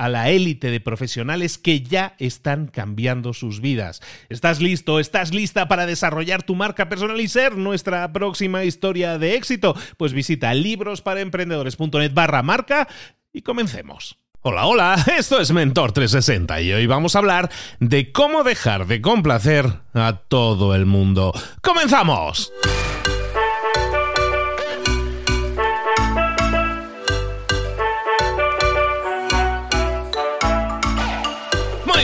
a la élite de profesionales que ya están cambiando sus vidas. ¿Estás listo? ¿Estás lista para desarrollar tu marca personal y ser nuestra próxima historia de éxito? Pues visita librosparaemprendedores.net barra marca y comencemos. Hola, hola, esto es Mentor 360 y hoy vamos a hablar de cómo dejar de complacer a todo el mundo. ¡Comenzamos!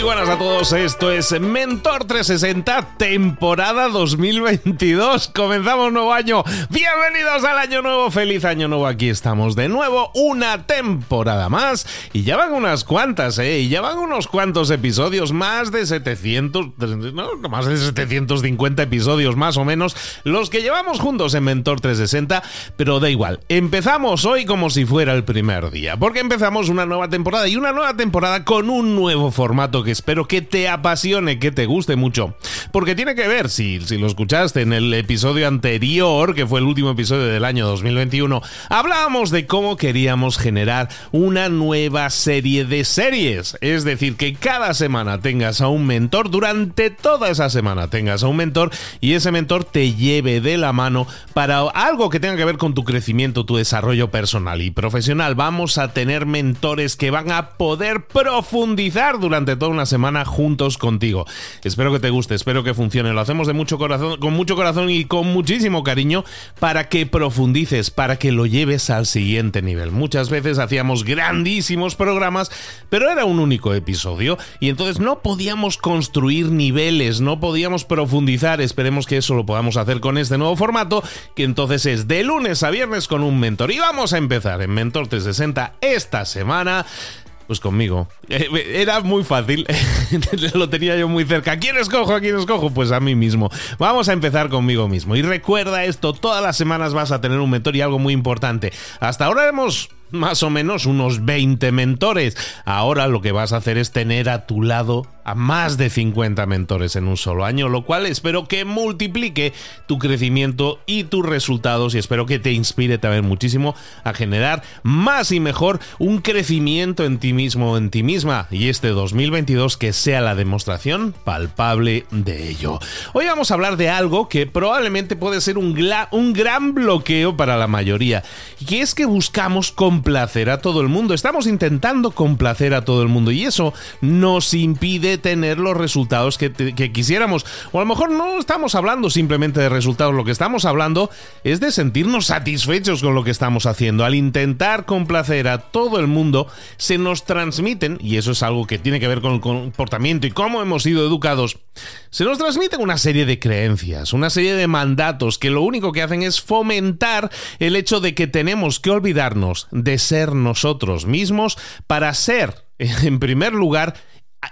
Buenas a todos, esto es Mentor 360, temporada 2022. Comenzamos nuevo año. Bienvenidos al año nuevo, feliz año nuevo. Aquí estamos de nuevo, una temporada más. Y ya van unas cuantas, ¿eh? Y ya van unos cuantos episodios, más de 700, no, más de 750 episodios más o menos, los que llevamos juntos en Mentor 360. Pero da igual, empezamos hoy como si fuera el primer día, porque empezamos una nueva temporada y una nueva temporada con un nuevo formato que espero que te apasione, que te guste mucho. Porque tiene que ver, si, si lo escuchaste en el episodio anterior, que fue el último episodio del año 2021, hablábamos de cómo queríamos generar una nueva serie de series. Es decir, que cada semana tengas a un mentor, durante toda esa semana tengas a un mentor y ese mentor te lleve de la mano para algo que tenga que ver con tu crecimiento, tu desarrollo personal y profesional. Vamos a tener mentores que van a poder profundizar durante toda una semana juntos contigo. Espero que te guste, espero que funcione. Lo hacemos de mucho corazón, con mucho corazón y con muchísimo cariño para que profundices, para que lo lleves al siguiente nivel. Muchas veces hacíamos grandísimos programas, pero era un único episodio y entonces no podíamos construir niveles, no podíamos profundizar. Esperemos que eso lo podamos hacer con este nuevo formato, que entonces es de lunes a viernes con un mentor. Y vamos a empezar en Mentor 360 esta semana pues conmigo. Eh, era muy fácil. Lo tenía yo muy cerca. ¿A quién escojo? ¿A quién escojo? Pues a mí mismo. Vamos a empezar conmigo mismo. Y recuerda esto, todas las semanas vas a tener un mentor y algo muy importante. Hasta ahora hemos más o menos unos 20 mentores. Ahora lo que vas a hacer es tener a tu lado a más de 50 mentores en un solo año, lo cual espero que multiplique tu crecimiento y tus resultados y espero que te inspire también muchísimo a generar más y mejor un crecimiento en ti mismo, en ti misma y este 2022 que sea la demostración palpable de ello. Hoy vamos a hablar de algo que probablemente puede ser un, un gran bloqueo para la mayoría y es que buscamos complacer a todo el mundo, estamos intentando complacer a todo el mundo y eso nos impide tener los resultados que, quisiéramos. O a lo mejor no estamos hablando simplemente de resultados, lo que estamos hablando es de sentirnos satisfechos con lo que estamos haciendo. Al intentar complacer a todo el mundo, se nos transmiten, y eso es algo que tiene que ver con el comportamiento y cómo hemos sido educados, se nos transmiten una serie de creencias, una serie de mandatos que lo único que hacen es fomentar el hecho de que tenemos que olvidarnos ser nosotros mismos para ser, en primer lugar,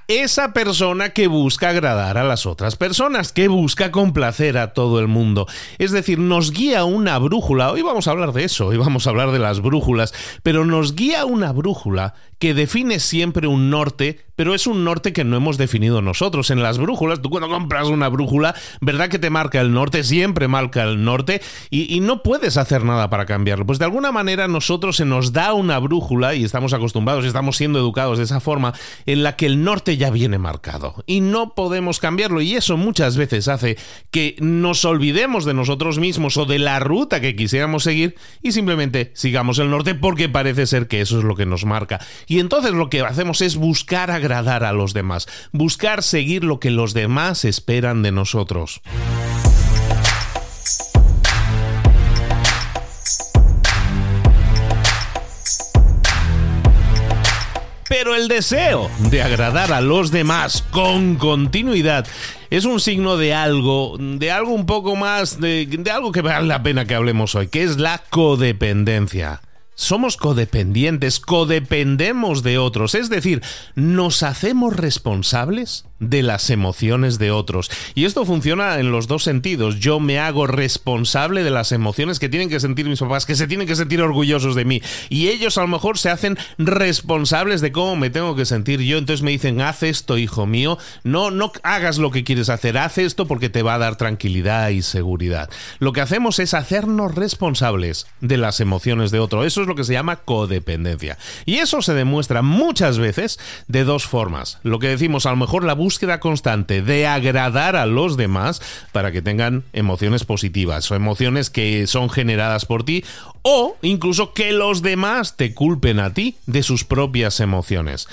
esa persona que busca agradar a las otras personas, que busca complacer a todo el mundo. Es decir, nos guía una brújula, hoy vamos a hablar de eso, hoy vamos a hablar de las brújulas, pero nos guía una brújula que define siempre un norte, pero es un norte que no hemos definido nosotros. En las brújulas, tú cuando compras una brújula, ¿verdad que te marca el norte? Siempre marca el norte y, no puedes hacer nada para cambiarlo. Pues de alguna manera nosotros se nos da una brújula y estamos acostumbrados estamos siendo educados de esa forma en la que el norte ya viene marcado y no podemos cambiarlo y eso muchas veces hace que nos olvidemos de nosotros mismos o de la ruta que quisiéramos seguir y simplemente sigamos el norte porque parece ser que eso es lo que nos marca. Entonces lo que hacemos es buscar agradar a los demás, buscar seguir lo que los demás esperan de nosotros. Pero el deseo de agradar a los demás con continuidad es un signo de algo, de algo un poco más, de algo que vale la pena que hablemos hoy, que es la codependencia. Somos codependientes, codependemos de otros, es decir, nos hacemos responsables de las emociones de otros. Y esto funciona en los dos sentidos. Yo me hago responsable de las emociones que tienen que sentir mis papás, que se tienen que sentir orgullosos de mí. Y ellos a lo mejor se hacen responsables de cómo me tengo que sentir yo. Entonces me dicen, haz esto, hijo mío. No, no hagas lo que quieres hacer, haz esto porque te va a dar tranquilidad y seguridad. Lo que hacemos es hacernos responsables de las emociones de otro. Eso es lo que se llama codependencia. Y eso se demuestra muchas veces de dos formas. Lo que decimos, a lo mejor la búsqueda constante de agradar a los demás para que tengan emociones positivas o emociones que son generadas por ti o incluso que los demás te culpen a ti de sus propias emociones.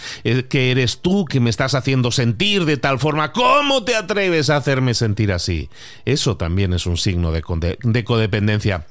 Que eres tú que me estás haciendo sentir de tal forma. ¿Cómo te atreves a hacerme sentir así? Eso también es un signo de, de codependencia.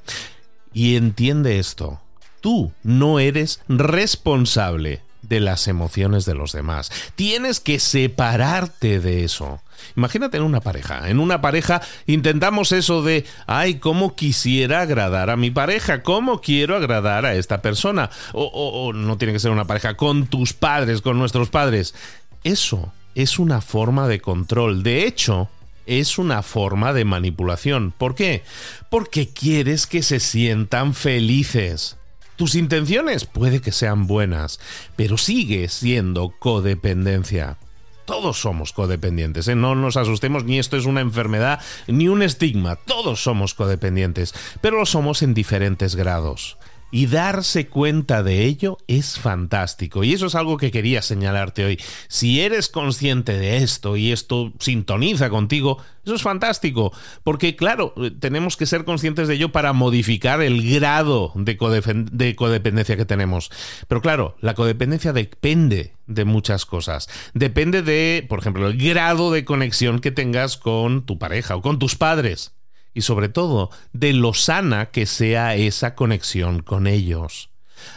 Y entiende esto tú no eres responsable de las emociones de los demás. Tienes que separarte de eso. Imagínate en una pareja. En una pareja intentamos eso de, ay, ¿cómo quisiera agradar a mi pareja? ¿Cómo quiero agradar a esta persona? O, o no tiene que ser una pareja con tus padres, con nuestros padres. Eso es una forma de control. De hecho, es una forma de manipulación. ¿Por qué? Porque quieres que se sientan felices. Tus intenciones puede que sean buenas, pero sigue siendo codependencia. Todos somos codependientes, ¿eh? no nos asustemos, ni esto es una enfermedad, ni un estigma, todos somos codependientes, pero lo somos en diferentes grados. Y darse cuenta de ello es fantástico. Y eso es algo que quería señalarte hoy. Si eres consciente de esto y esto sintoniza contigo, eso es fantástico. Porque claro, tenemos que ser conscientes de ello para modificar el grado de, de codependencia que tenemos. Pero claro, la codependencia depende de muchas cosas. Depende de, por ejemplo, el grado de conexión que tengas con tu pareja o con tus padres y sobre todo de lo sana que sea esa conexión con ellos.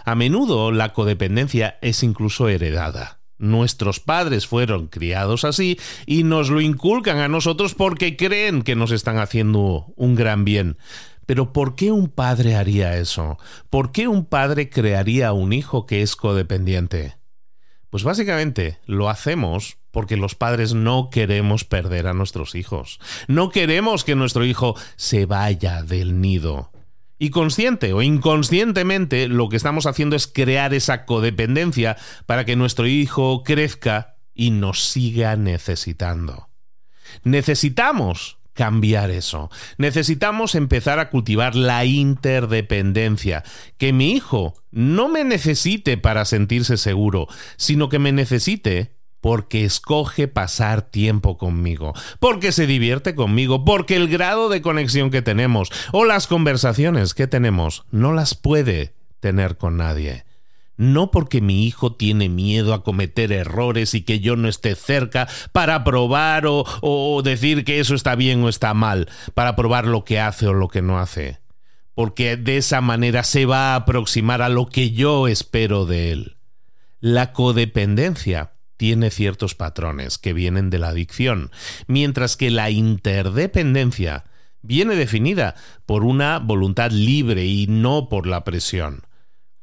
A menudo la codependencia es incluso heredada. Nuestros padres fueron criados así y nos lo inculcan a nosotros porque creen que nos están haciendo un gran bien. Pero ¿por qué un padre haría eso? ¿Por qué un padre crearía un hijo que es codependiente? Pues básicamente lo hacemos porque los padres no queremos perder a nuestros hijos. No queremos que nuestro hijo se vaya del nido. Y consciente o inconscientemente lo que estamos haciendo es crear esa codependencia para que nuestro hijo crezca y nos siga necesitando. Necesitamos cambiar eso. Necesitamos empezar a cultivar la interdependencia. Que mi hijo no me necesite para sentirse seguro, sino que me necesite porque escoge pasar tiempo conmigo, porque se divierte conmigo, porque el grado de conexión que tenemos o las conversaciones que tenemos no las puede tener con nadie no porque mi hijo tiene miedo a cometer errores y que yo no esté cerca para probar o, decir que eso está bien o está mal, para probar lo que hace o lo que no hace, porque de esa manera se va a aproximar a lo que yo espero de él. La codependencia tiene ciertos patrones que vienen de la adicción, mientras que la interdependencia viene definida por una voluntad libre y no por la presión.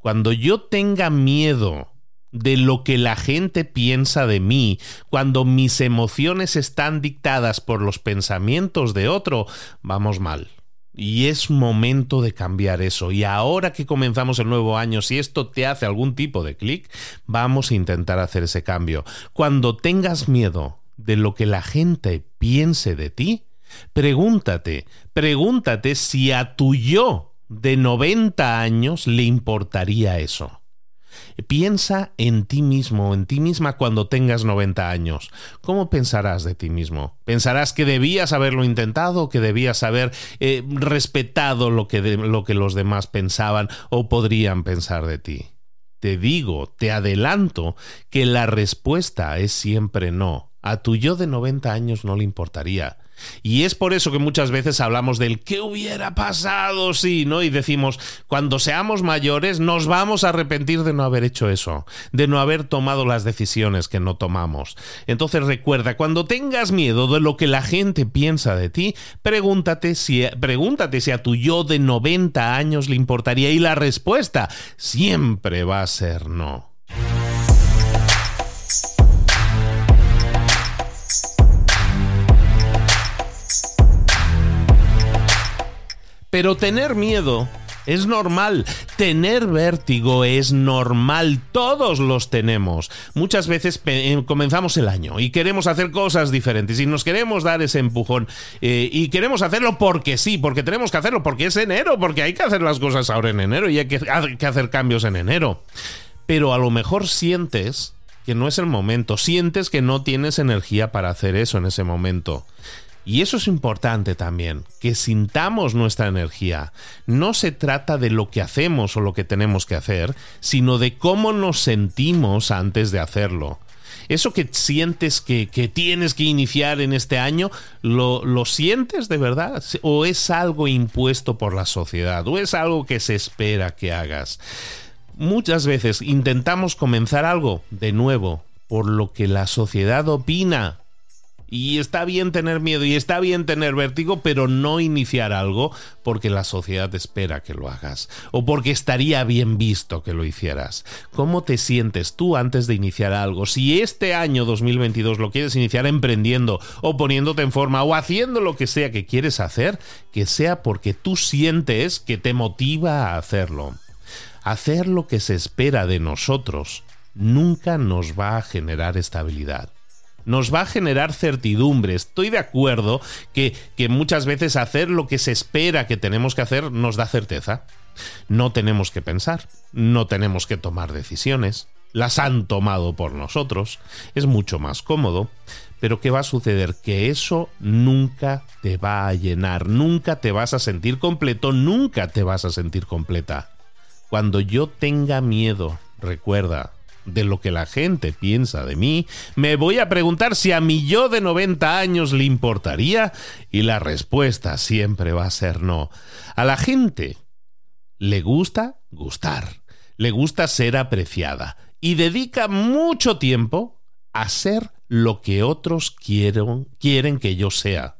Cuando yo tenga miedo de lo que la gente piensa de mí, cuando mis emociones están dictadas por los pensamientos de otro, vamos mal. Y es momento de cambiar eso. Y ahora que comenzamos el nuevo año, si esto te hace algún tipo de clic, vamos a intentar hacer ese cambio. Cuando tengas miedo de lo que la gente piense de ti, pregúntate, pregúntate si a tu yo de 90 años le importaría eso. Piensa en ti mismo, en ti misma cuando tengas 90 años. ¿Cómo pensarás de ti mismo? ¿Pensarás que debías haberlo intentado, que debías haber eh, respetado lo que, lo que los demás pensaban o podrían pensar de ti? Te digo, te adelanto, que la respuesta es siempre no. A tu yo de 90 años no le importaría. Y es por eso que muchas veces hablamos del qué hubiera pasado si, ¿no? Y decimos, cuando seamos mayores nos vamos a arrepentir de no haber hecho eso, de no haber tomado las decisiones que no tomamos. Entonces recuerda, cuando tengas miedo de lo que la gente piensa de ti, pregúntate si, pregúntate si a tu yo de 90 años le importaría y la respuesta siempre va a ser no. Pero tener miedo es normal, tener vértigo es normal, todos los tenemos. Muchas veces eh, comenzamos el año y queremos hacer cosas diferentes y nos queremos dar ese empujón eh, y queremos hacerlo porque sí, porque tenemos que hacerlo, porque es enero, porque hay que hacer las cosas ahora en enero y hay que, hay que hacer cambios en enero. Pero a lo mejor sientes que no es el momento, sientes que no tienes energía para hacer eso en ese momento. Y eso es importante también, que sintamos nuestra energía. No se trata de lo que hacemos o lo que tenemos que hacer, sino de cómo nos sentimos antes de hacerlo. Eso que sientes que, tienes que iniciar en este año, ¿lo, ¿lo sientes de verdad? ¿O es algo impuesto por la sociedad? ¿O es algo que se espera que hagas? Muchas veces intentamos comenzar algo de nuevo por lo que la sociedad opina y está bien tener miedo y está bien tener vértigo, pero no iniciar algo porque la sociedad espera que lo hagas o porque estaría bien visto que lo hicieras. ¿Cómo te sientes tú antes de iniciar algo? Si este año 2022 lo quieres iniciar emprendiendo o poniéndote en forma o haciendo lo que sea que quieres hacer, que sea porque tú sientes que te motiva a hacerlo. Hacer lo que se espera de nosotros nunca nos va a generar estabilidad nos va a generar certidumbre. Estoy de acuerdo que, que, muchas veces hacer lo que se espera que tenemos que hacer nos da certeza. No tenemos que pensar, no tenemos que tomar decisiones, las han tomado por nosotros, es mucho más cómodo, pero ¿qué va a suceder? Que eso nunca te va a llenar, nunca te vas a sentir completo, nunca te vas a sentir completa. Cuando yo tenga miedo, recuerda, de lo que la gente piensa de mí, me voy a preguntar si a mi yo de 90 años le importaría y la respuesta siempre va a ser no. A la gente le gusta gustar, le gusta ser apreciada y dedica mucho tiempo a ser lo que otros quieren, quieren que yo sea.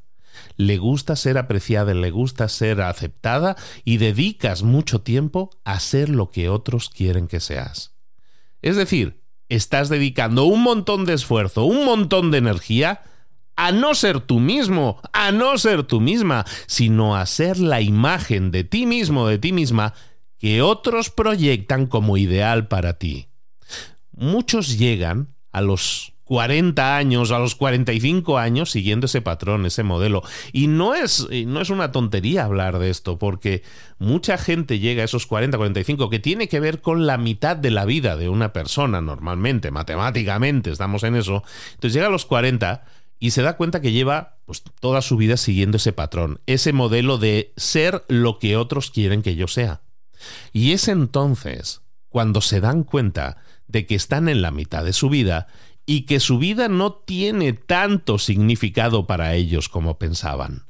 Le gusta ser apreciada, le gusta ser aceptada y dedicas mucho tiempo a ser lo que otros quieren que seas. Es decir, estás dedicando un montón de esfuerzo, un montón de energía a no ser tú mismo, a no ser tú misma, sino a ser la imagen de ti mismo, de ti misma, que otros proyectan como ideal para ti. Muchos llegan a los 40 años, a los 45 años, siguiendo ese patrón, ese modelo. Y no es, no es una tontería hablar de esto, porque mucha gente llega a esos 40, 45, que tiene que ver con la mitad de la vida de una persona, normalmente, matemáticamente, estamos en eso. Entonces llega a los 40 y se da cuenta que lleva pues, toda su vida siguiendo ese patrón, ese modelo de ser lo que otros quieren que yo sea. Y es entonces cuando se dan cuenta de que están en la mitad de su vida y que su vida no tiene tanto significado para ellos como pensaban.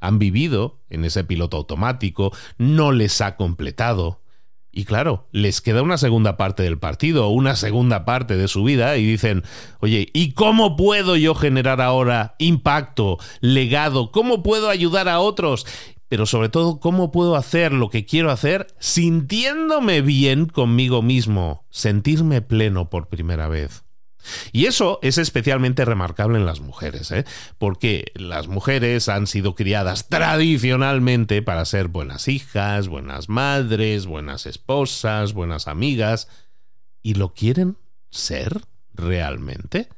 Han vivido en ese piloto automático, no les ha completado. Y claro, les queda una segunda parte del partido, una segunda parte de su vida, y dicen, oye, ¿y cómo puedo yo generar ahora impacto, legado? ¿Cómo puedo ayudar a otros? pero sobre todo cómo puedo hacer lo que quiero hacer sintiéndome bien conmigo mismo, sentirme pleno por primera vez. Y eso es especialmente remarcable en las mujeres, ¿eh? porque las mujeres han sido criadas tradicionalmente para ser buenas hijas, buenas madres, buenas esposas, buenas amigas, y lo quieren ser realmente.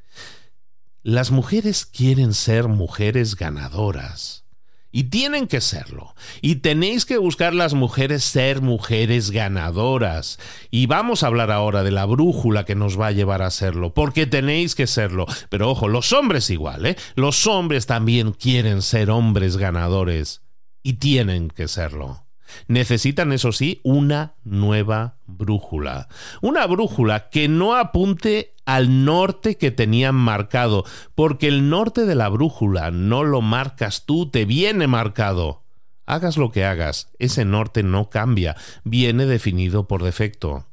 Las mujeres quieren ser mujeres ganadoras. Y tienen que serlo. Y tenéis que buscar las mujeres ser mujeres ganadoras. Y vamos a hablar ahora de la brújula que nos va a llevar a serlo, porque tenéis que serlo. Pero ojo, los hombres igual, ¿eh? Los hombres también quieren ser hombres ganadores. Y tienen que serlo. Necesitan, eso sí, una nueva brújula. Una brújula que no apunte al norte que tenían marcado, porque el norte de la brújula no lo marcas tú, te viene marcado. Hagas lo que hagas, ese norte no cambia, viene definido por defecto.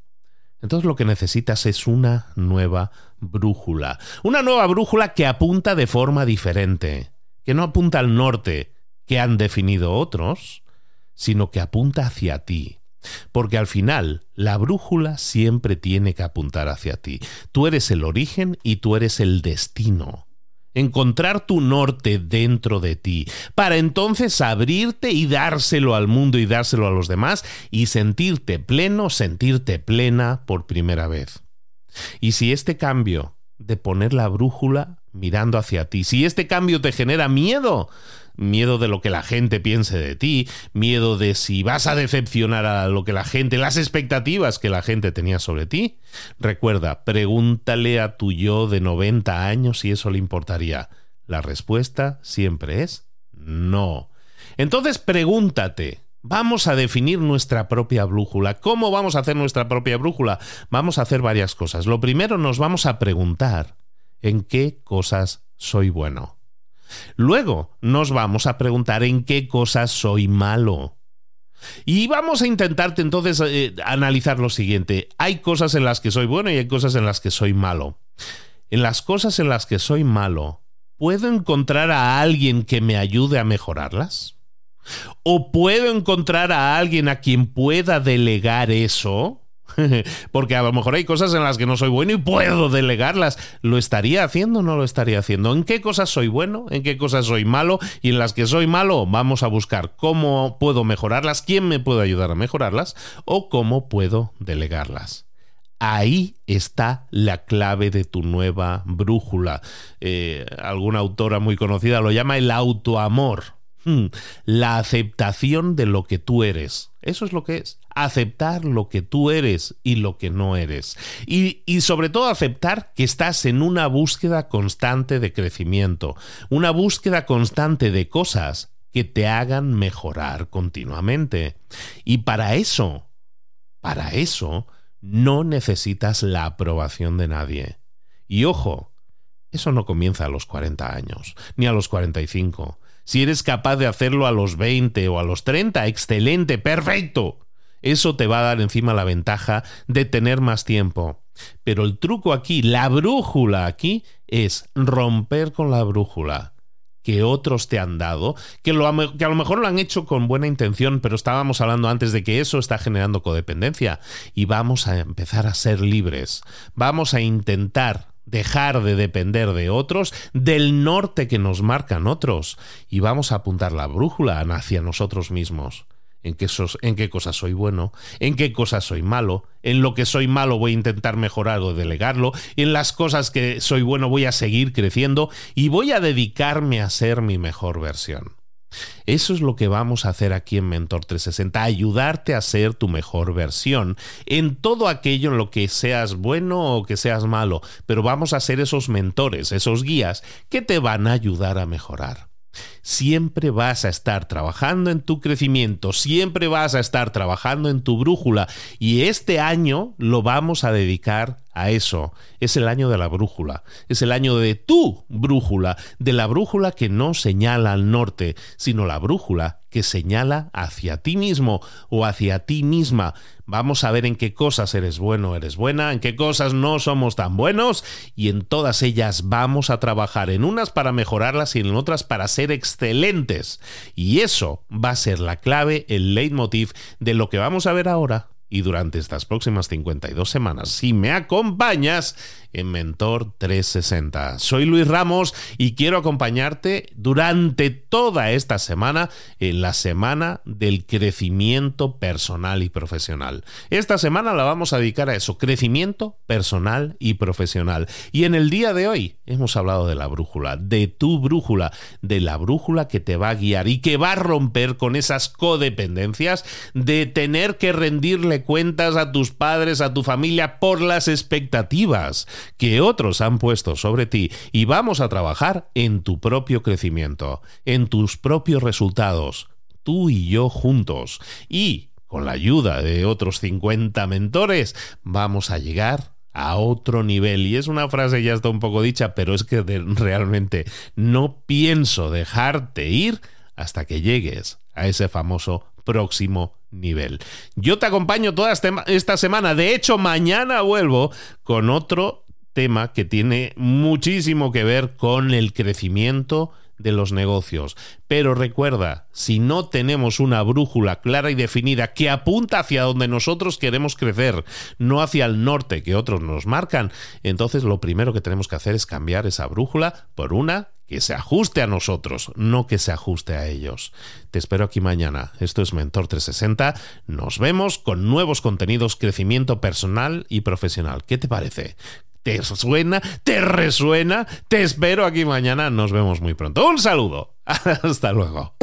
Entonces lo que necesitas es una nueva brújula. Una nueva brújula que apunta de forma diferente, que no apunta al norte que han definido otros, sino que apunta hacia ti. Porque al final, la brújula siempre tiene que apuntar hacia ti. Tú eres el origen y tú eres el destino. Encontrar tu norte dentro de ti, para entonces abrirte y dárselo al mundo y dárselo a los demás y sentirte pleno, sentirte plena por primera vez. Y si este cambio de poner la brújula mirando hacia ti, si este cambio te genera miedo, miedo de lo que la gente piense de ti, miedo de si vas a decepcionar a lo que la gente, las expectativas que la gente tenía sobre ti. Recuerda, pregúntale a tu yo de 90 años si eso le importaría. La respuesta siempre es no. Entonces pregúntate, Vamos a definir nuestra propia brújula. ¿Cómo vamos a hacer nuestra propia brújula? Vamos a hacer varias cosas. Lo primero nos vamos a preguntar en qué cosas soy bueno. Luego nos vamos a preguntar en qué cosas soy malo. Y vamos a intentarte entonces eh, analizar lo siguiente. Hay cosas en las que soy bueno y hay cosas en las que soy malo. En las cosas en las que soy malo, ¿puedo encontrar a alguien que me ayude a mejorarlas? ¿O puedo encontrar a alguien a quien pueda delegar eso? Porque a lo mejor hay cosas en las que no soy bueno y puedo delegarlas. ¿Lo estaría haciendo o no lo estaría haciendo? ¿En qué cosas soy bueno? ¿En qué cosas soy malo? Y en las que soy malo vamos a buscar cómo puedo mejorarlas, quién me puede ayudar a mejorarlas o cómo puedo delegarlas. Ahí está la clave de tu nueva brújula. Eh, alguna autora muy conocida lo llama el autoamor. Hmm. La aceptación de lo que tú eres. Eso es lo que es. Aceptar lo que tú eres y lo que no eres. Y, y, sobre todo aceptar que estás en una búsqueda constante de crecimiento. Una búsqueda constante de cosas que te hagan mejorar continuamente. Y para eso, para eso, no necesitas la aprobación de nadie. Y ojo, eso no comienza a los 40 años, ni a los 45 si eres capaz de hacerlo a los 20 o a los 30, excelente, perfecto. Eso te va a dar encima la ventaja de tener más tiempo. Pero el truco aquí, la brújula aquí, es romper con la brújula que otros te han dado, que, que, a lo mejor lo han hecho con buena intención, pero estábamos hablando antes de que eso está generando codependencia y vamos a empezar a ser libres. Vamos a intentar dejar de depender de otros, del norte que nos marcan otros, y vamos a apuntar la brújula hacia nosotros mismos. En qué, cosas soy bueno, en qué cosas soy malo, en lo que soy malo voy a intentar mejorar o delegarlo, en las cosas que soy bueno voy a seguir creciendo y voy a dedicarme a ser mi mejor versión. Eso es lo que vamos a hacer aquí en Mentor 360, ayudarte a ser tu mejor versión en todo aquello en lo que seas bueno o que seas malo, pero vamos a ser esos mentores, esos guías que te van a ayudar a mejorar. Siempre vas a estar trabajando en tu crecimiento, siempre vas a estar trabajando en tu brújula y este año lo vamos a dedicar a eso. Es el año de la brújula. Es el año de tu brújula, de la brújula que no señala al norte, sino la brújula que señala hacia ti mismo o hacia ti misma. Vamos a ver en qué cosas eres bueno eres buena, en qué cosas no somos tan buenos y en todas ellas vamos a trabajar, en unas para mejorarlas y en otras para ser excelentes. Y eso va a ser la clave, el leitmotiv de lo que vamos a ver ahora y durante estas próximas 52 semanas, si me acompañas en Mentor 360. Soy Luis Ramos y quiero acompañarte durante toda esta semana en la semana del crecimiento personal y profesional. Esta semana la vamos a dedicar a eso, crecimiento personal y profesional. Y en el día de hoy hemos hablado de la brújula, de tu brújula, de la brújula que te va a guiar y que va a romper con esas codependencias de tener que rendirle cuentas a tus padres, a tu familia por las expectativas que otros han puesto sobre ti y vamos a trabajar en tu propio crecimiento, en tus propios resultados, tú y yo juntos. Y con la ayuda de otros 50 mentores vamos a llegar a otro nivel. Y es una frase ya está un poco dicha, pero es que realmente no pienso dejarte ir hasta que llegues a ese famoso próximo nivel. Yo te acompaño toda esta semana. De hecho, mañana vuelvo con otro tema que tiene muchísimo que ver con el crecimiento de los negocios. Pero recuerda, si no tenemos una brújula clara y definida que apunta hacia donde nosotros queremos crecer, no hacia el norte que otros nos marcan, entonces lo primero que tenemos que hacer es cambiar esa brújula por una que se ajuste a nosotros, no que se ajuste a ellos. Te espero aquí mañana. Esto es Mentor 360. Nos vemos con nuevos contenidos, crecimiento personal y profesional. ¿Qué te parece? ¿Te suena? ¿Te resuena? Te espero aquí mañana. Nos vemos muy pronto. Un saludo. Hasta luego.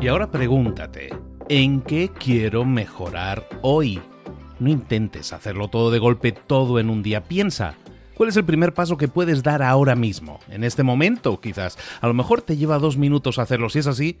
Y ahora pregúntate, ¿en qué quiero mejorar hoy? No intentes hacerlo todo de golpe, todo en un día. Piensa, ¿cuál es el primer paso que puedes dar ahora mismo? En este momento, quizás. A lo mejor te lleva dos minutos hacerlo. Si es así,